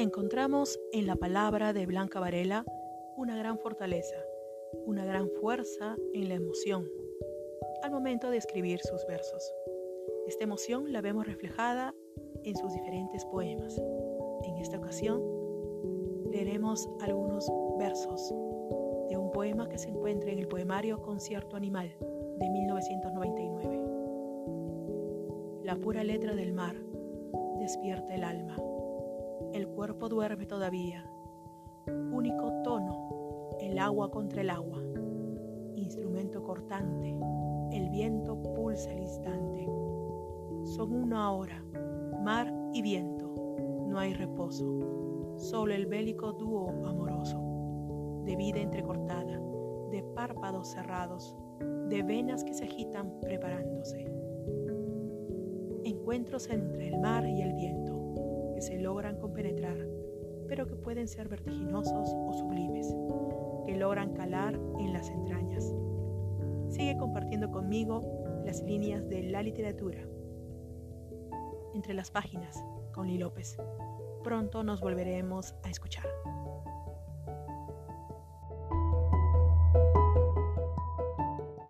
Encontramos en la palabra de Blanca Varela una gran fortaleza, una gran fuerza en la emoción al momento de escribir sus versos. Esta emoción la vemos reflejada en sus diferentes poemas. En esta ocasión leeremos algunos versos de un poema que se encuentra en el poemario Concierto Animal de 1999. La pura letra del mar despierta el alma el cuerpo duerme todavía. Único tono, el agua contra el agua. Instrumento cortante, el viento pulsa el instante. Son uno ahora, mar y viento, no hay reposo, solo el bélico dúo amoroso, de vida entrecortada, de párpados cerrados, de venas que se agitan preparándose. Encuentros entre el mar y el viento se logran compenetrar, pero que pueden ser vertiginosos o sublimes, que logran calar en las entrañas. Sigue compartiendo conmigo las líneas de la literatura. Entre las páginas, con López. Pronto nos volveremos a escuchar.